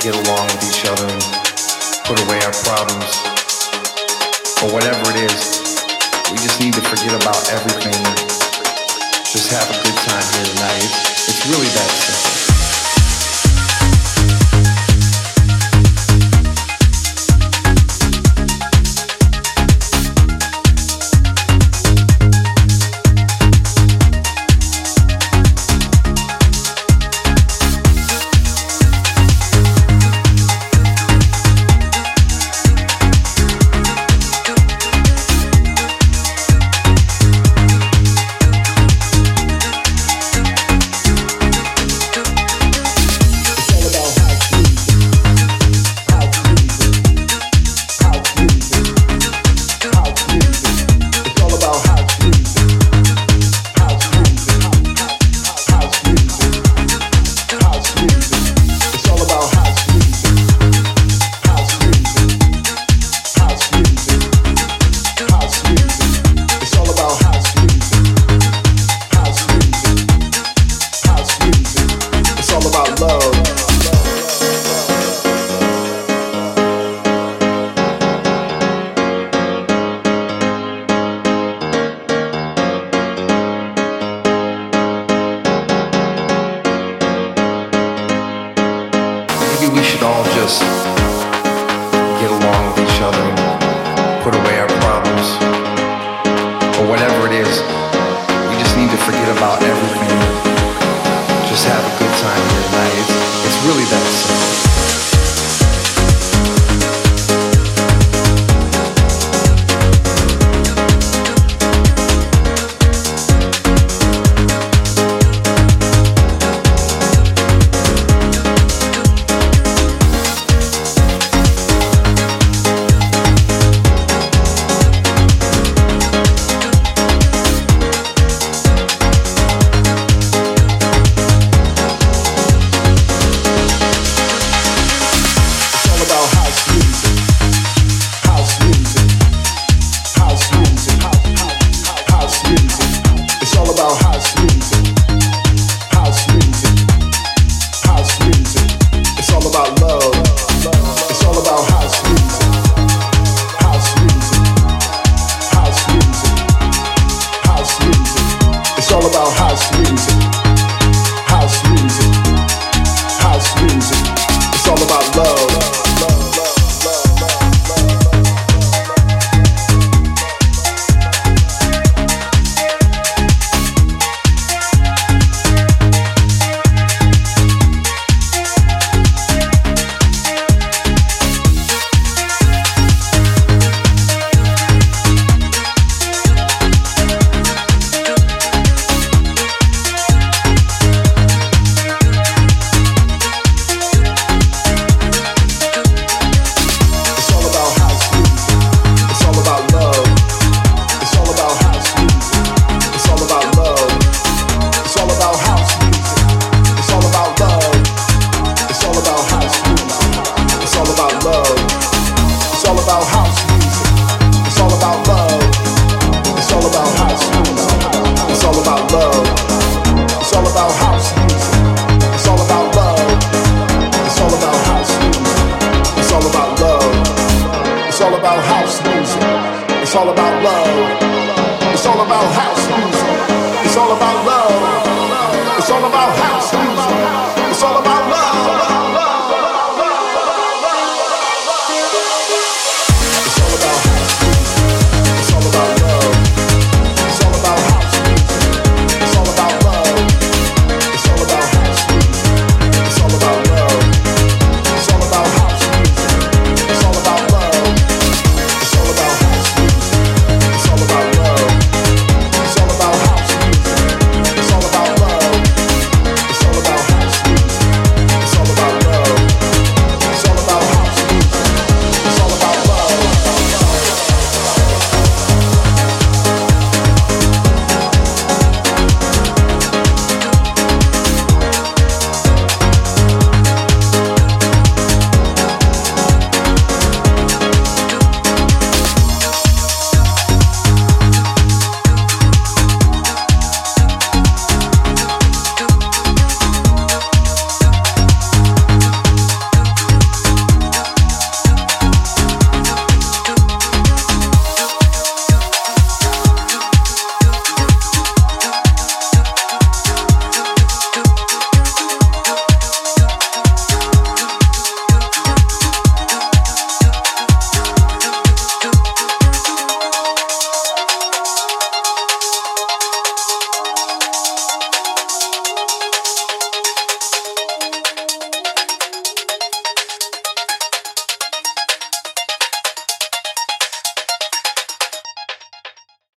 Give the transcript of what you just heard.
get along with each other and put away our problems or whatever it is. We just need to forget about everything and just have a good time here tonight. It's, it's really that love. all about house music. It's all about love. It's all about house music. It's all about love. It's all about house music.